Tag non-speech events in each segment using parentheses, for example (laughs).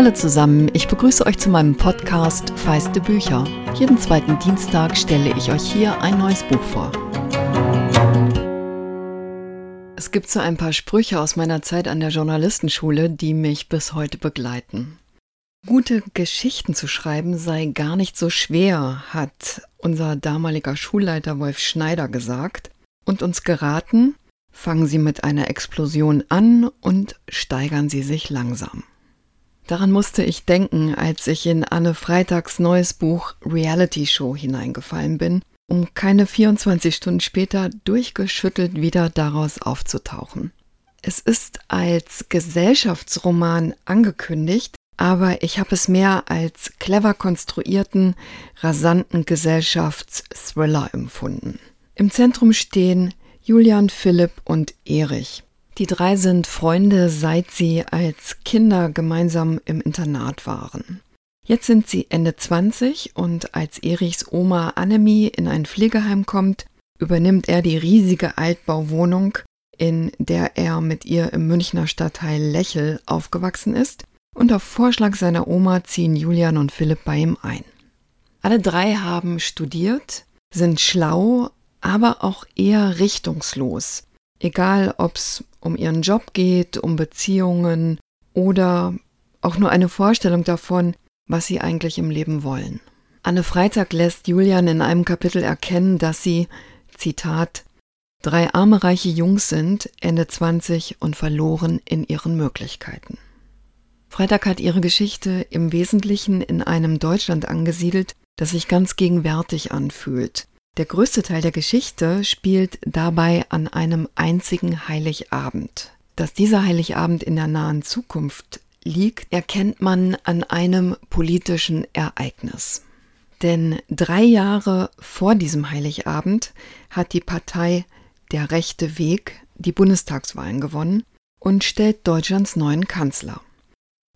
Hallo zusammen, ich begrüße euch zu meinem Podcast Feiste Bücher. Jeden zweiten Dienstag stelle ich euch hier ein neues Buch vor. Es gibt so ein paar Sprüche aus meiner Zeit an der Journalistenschule, die mich bis heute begleiten. Gute Geschichten zu schreiben sei gar nicht so schwer, hat unser damaliger Schulleiter Wolf Schneider gesagt und uns geraten, fangen Sie mit einer Explosion an und steigern Sie sich langsam. Daran musste ich denken, als ich in Anne Freitags neues Buch Reality Show hineingefallen bin, um keine 24 Stunden später durchgeschüttelt wieder daraus aufzutauchen. Es ist als Gesellschaftsroman angekündigt, aber ich habe es mehr als clever konstruierten, rasanten Gesellschaftsthriller empfunden. Im Zentrum stehen Julian, Philipp und Erich. Die drei sind Freunde, seit sie als Kinder gemeinsam im Internat waren. Jetzt sind sie Ende 20 und als Erichs Oma Annemie in ein Pflegeheim kommt, übernimmt er die riesige Altbauwohnung, in der er mit ihr im Münchner Stadtteil Lächel aufgewachsen ist, und auf Vorschlag seiner Oma ziehen Julian und Philipp bei ihm ein. Alle drei haben studiert, sind schlau, aber auch eher richtungslos. Egal, ob's um ihren Job geht, um Beziehungen oder auch nur eine Vorstellung davon, was sie eigentlich im Leben wollen. Anne Freitag lässt Julian in einem Kapitel erkennen, dass sie, Zitat, drei arme reiche Jungs sind, Ende 20 und verloren in ihren Möglichkeiten. Freitag hat ihre Geschichte im Wesentlichen in einem Deutschland angesiedelt, das sich ganz gegenwärtig anfühlt, der größte Teil der Geschichte spielt dabei an einem einzigen Heiligabend. Dass dieser Heiligabend in der nahen Zukunft liegt, erkennt man an einem politischen Ereignis. Denn drei Jahre vor diesem Heiligabend hat die Partei Der rechte Weg die Bundestagswahlen gewonnen und stellt Deutschlands neuen Kanzler.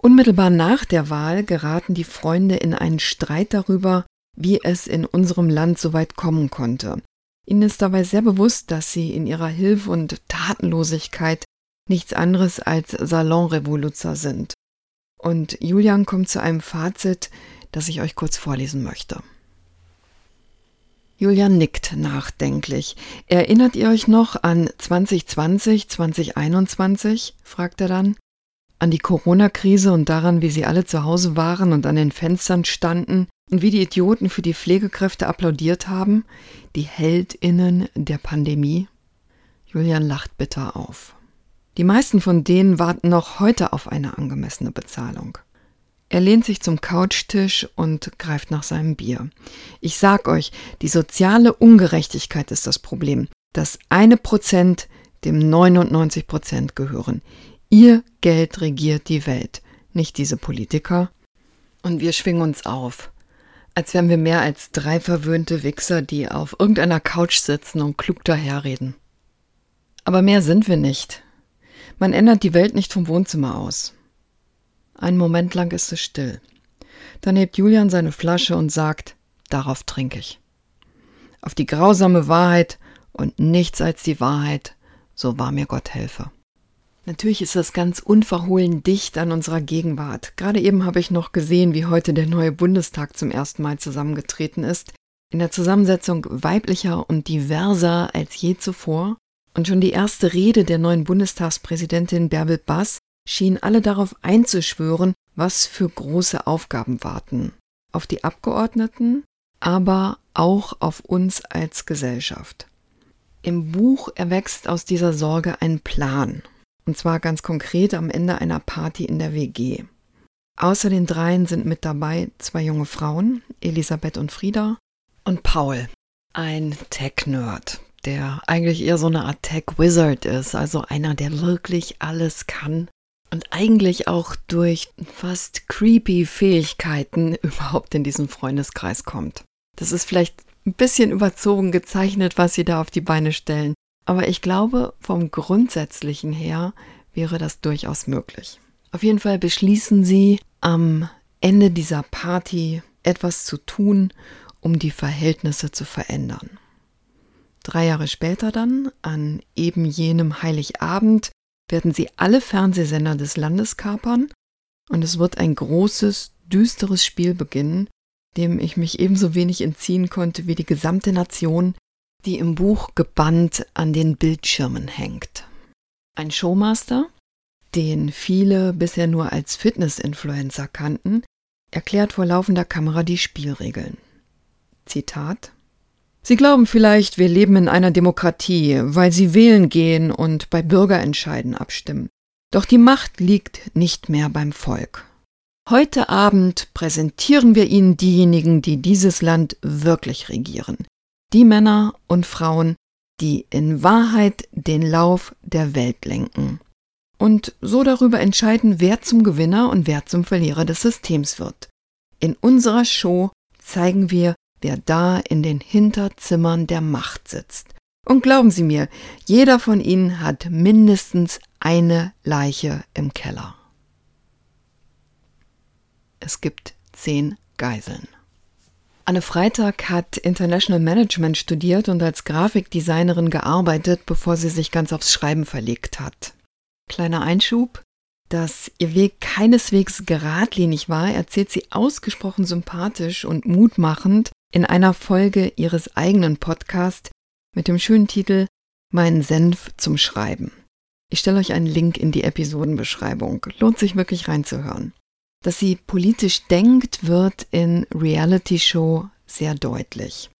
Unmittelbar nach der Wahl geraten die Freunde in einen Streit darüber, wie es in unserem Land so weit kommen konnte. Ihnen ist dabei sehr bewusst, dass sie in ihrer Hilf- und Tatenlosigkeit nichts anderes als Salonrevoluzer sind. Und Julian kommt zu einem Fazit, das ich euch kurz vorlesen möchte. Julian nickt nachdenklich. Erinnert ihr euch noch an 2020, 2021? fragt er dann. An die Corona-Krise und daran, wie sie alle zu Hause waren und an den Fenstern standen, und wie die Idioten für die Pflegekräfte applaudiert haben, die Heldinnen der Pandemie? Julian lacht bitter auf. Die meisten von denen warten noch heute auf eine angemessene Bezahlung. Er lehnt sich zum Couchtisch und greift nach seinem Bier. Ich sag euch, die soziale Ungerechtigkeit ist das Problem. Das eine Prozent dem 99 Prozent gehören. Ihr Geld regiert die Welt, nicht diese Politiker. Und wir schwingen uns auf. Als wären wir mehr als drei verwöhnte Wichser, die auf irgendeiner Couch sitzen und klug daherreden. Aber mehr sind wir nicht. Man ändert die Welt nicht vom Wohnzimmer aus. Einen Moment lang ist es still. Dann hebt Julian seine Flasche und sagt, darauf trinke ich. Auf die grausame Wahrheit und nichts als die Wahrheit, so wahr mir Gott helfe. Natürlich ist das ganz unverhohlen dicht an unserer Gegenwart. Gerade eben habe ich noch gesehen, wie heute der neue Bundestag zum ersten Mal zusammengetreten ist. In der Zusammensetzung weiblicher und diverser als je zuvor. Und schon die erste Rede der neuen Bundestagspräsidentin Bärbel Bass schien alle darauf einzuschwören, was für große Aufgaben warten. Auf die Abgeordneten, aber auch auf uns als Gesellschaft. Im Buch erwächst aus dieser Sorge ein Plan. Und zwar ganz konkret am Ende einer Party in der WG. Außer den dreien sind mit dabei zwei junge Frauen, Elisabeth und Frieda, und Paul, ein Tech-Nerd, der eigentlich eher so eine Art Tech-Wizard ist, also einer, der wirklich alles kann und eigentlich auch durch fast creepy Fähigkeiten (laughs) überhaupt in diesen Freundeskreis kommt. Das ist vielleicht ein bisschen überzogen gezeichnet, was sie da auf die Beine stellen, aber ich glaube, vom Grundsätzlichen her wäre das durchaus möglich. Auf jeden Fall beschließen sie am Ende dieser Party etwas zu tun, um die Verhältnisse zu verändern. Drei Jahre später dann, an eben jenem Heiligabend, werden sie alle Fernsehsender des Landes kapern und es wird ein großes, düsteres Spiel beginnen, dem ich mich ebenso wenig entziehen konnte wie die gesamte Nation, die im Buch gebannt an den Bildschirmen hängt. Ein Showmaster, den viele bisher nur als Fitness-Influencer kannten, erklärt vor laufender Kamera die Spielregeln. Zitat Sie glauben vielleicht, wir leben in einer Demokratie, weil Sie wählen gehen und bei Bürgerentscheiden abstimmen. Doch die Macht liegt nicht mehr beim Volk. Heute Abend präsentieren wir Ihnen diejenigen, die dieses Land wirklich regieren. Die Männer und Frauen, die in Wahrheit den Lauf der Welt lenken und so darüber entscheiden, wer zum Gewinner und wer zum Verlierer des Systems wird. In unserer Show zeigen wir, wer da in den Hinterzimmern der Macht sitzt. Und glauben Sie mir, jeder von Ihnen hat mindestens eine Leiche im Keller. Es gibt zehn Geiseln. Anne Freitag hat International Management studiert und als Grafikdesignerin gearbeitet, bevor sie sich ganz aufs Schreiben verlegt hat. Kleiner Einschub, dass ihr Weg keineswegs geradlinig war, erzählt sie ausgesprochen sympathisch und mutmachend in einer Folge ihres eigenen Podcasts mit dem schönen Titel Mein Senf zum Schreiben. Ich stelle euch einen Link in die Episodenbeschreibung. Lohnt sich wirklich reinzuhören. Dass sie politisch denkt, wird in Reality Show sehr deutlich.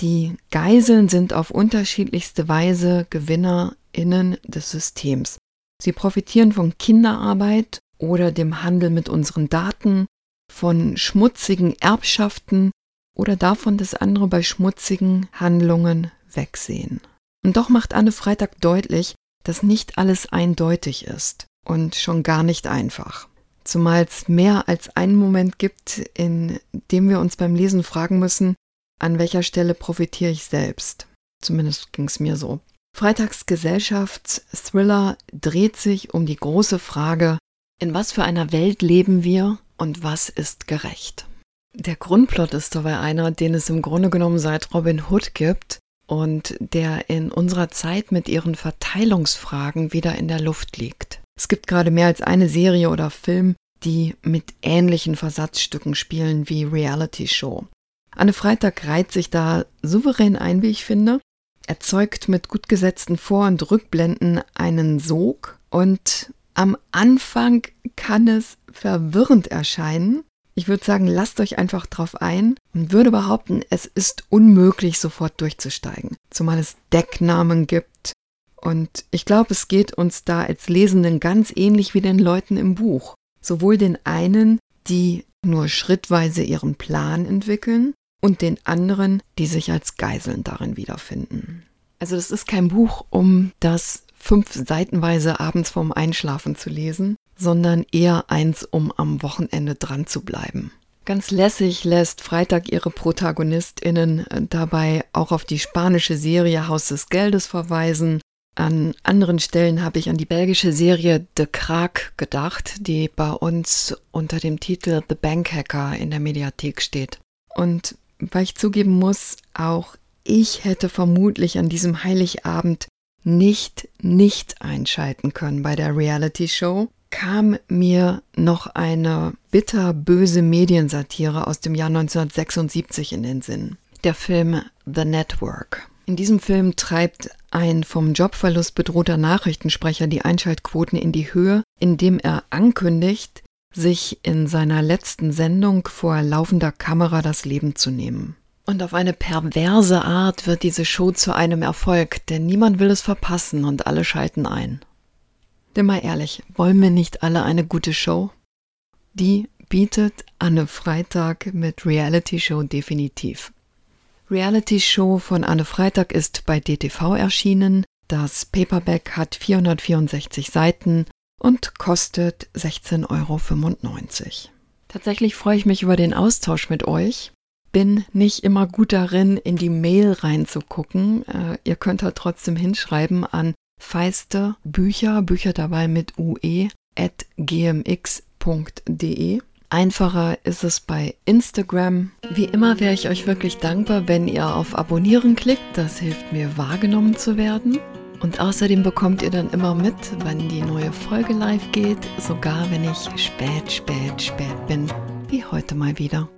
Die Geiseln sind auf unterschiedlichste Weise GewinnerInnen des Systems. Sie profitieren von Kinderarbeit oder dem Handel mit unseren Daten, von schmutzigen Erbschaften oder davon, dass andere bei schmutzigen Handlungen wegsehen. Und doch macht Anne Freitag deutlich, dass nicht alles eindeutig ist und schon gar nicht einfach zumal es mehr als einen Moment gibt, in dem wir uns beim Lesen fragen müssen, an welcher Stelle profitiere ich selbst. Zumindest ging es mir so. Freitags Gesellschaftsthriller dreht sich um die große Frage, in was für einer Welt leben wir und was ist gerecht. Der Grundplot ist dabei einer, den es im Grunde genommen seit Robin Hood gibt und der in unserer Zeit mit ihren Verteilungsfragen wieder in der Luft liegt. Es gibt gerade mehr als eine Serie oder Film, die mit ähnlichen Versatzstücken spielen wie Reality Show. Anne Freitag reiht sich da souverän ein, wie ich finde, erzeugt mit gut gesetzten Vor- und Rückblenden einen Sog und am Anfang kann es verwirrend erscheinen. Ich würde sagen, lasst euch einfach drauf ein und würde behaupten, es ist unmöglich, sofort durchzusteigen, zumal es Decknamen gibt, und ich glaube, es geht uns da als Lesenden ganz ähnlich wie den Leuten im Buch. Sowohl den einen, die nur schrittweise ihren Plan entwickeln, und den anderen, die sich als Geiseln darin wiederfinden. Also das ist kein Buch, um das fünf Seitenweise abends vorm Einschlafen zu lesen, sondern eher eins, um am Wochenende dran zu bleiben. Ganz lässig lässt Freitag ihre ProtagonistInnen dabei auch auf die spanische Serie Haus des Geldes verweisen an anderen Stellen habe ich an die belgische Serie The Krag gedacht, die bei uns unter dem Titel The Bank Hacker in der Mediathek steht. Und weil ich zugeben muss, auch ich hätte vermutlich an diesem Heiligabend nicht nicht einschalten können bei der Reality Show, kam mir noch eine bitterböse Mediensatire aus dem Jahr 1976 in den Sinn. Der Film The Network. In diesem Film treibt ein vom Jobverlust bedrohter Nachrichtensprecher die Einschaltquoten in die Höhe, indem er ankündigt, sich in seiner letzten Sendung vor laufender Kamera das Leben zu nehmen. Und auf eine perverse Art wird diese Show zu einem Erfolg, denn niemand will es verpassen und alle schalten ein. Denn mal ehrlich, wollen wir nicht alle eine gute Show? Die bietet Anne Freitag mit Reality Show definitiv. Reality Show von Anne Freitag ist bei DTV erschienen. Das Paperback hat 464 Seiten und kostet 16,95 Euro. Tatsächlich freue ich mich über den Austausch mit euch. Bin nicht immer gut darin, in die Mail reinzugucken. Äh, ihr könnt halt trotzdem hinschreiben an feiste Bücher, Bücher dabei mit ue, at gmx.de. Einfacher ist es bei Instagram. Wie immer wäre ich euch wirklich dankbar, wenn ihr auf Abonnieren klickt. Das hilft mir wahrgenommen zu werden. Und außerdem bekommt ihr dann immer mit, wann die neue Folge live geht, sogar wenn ich spät, spät, spät bin, wie heute mal wieder.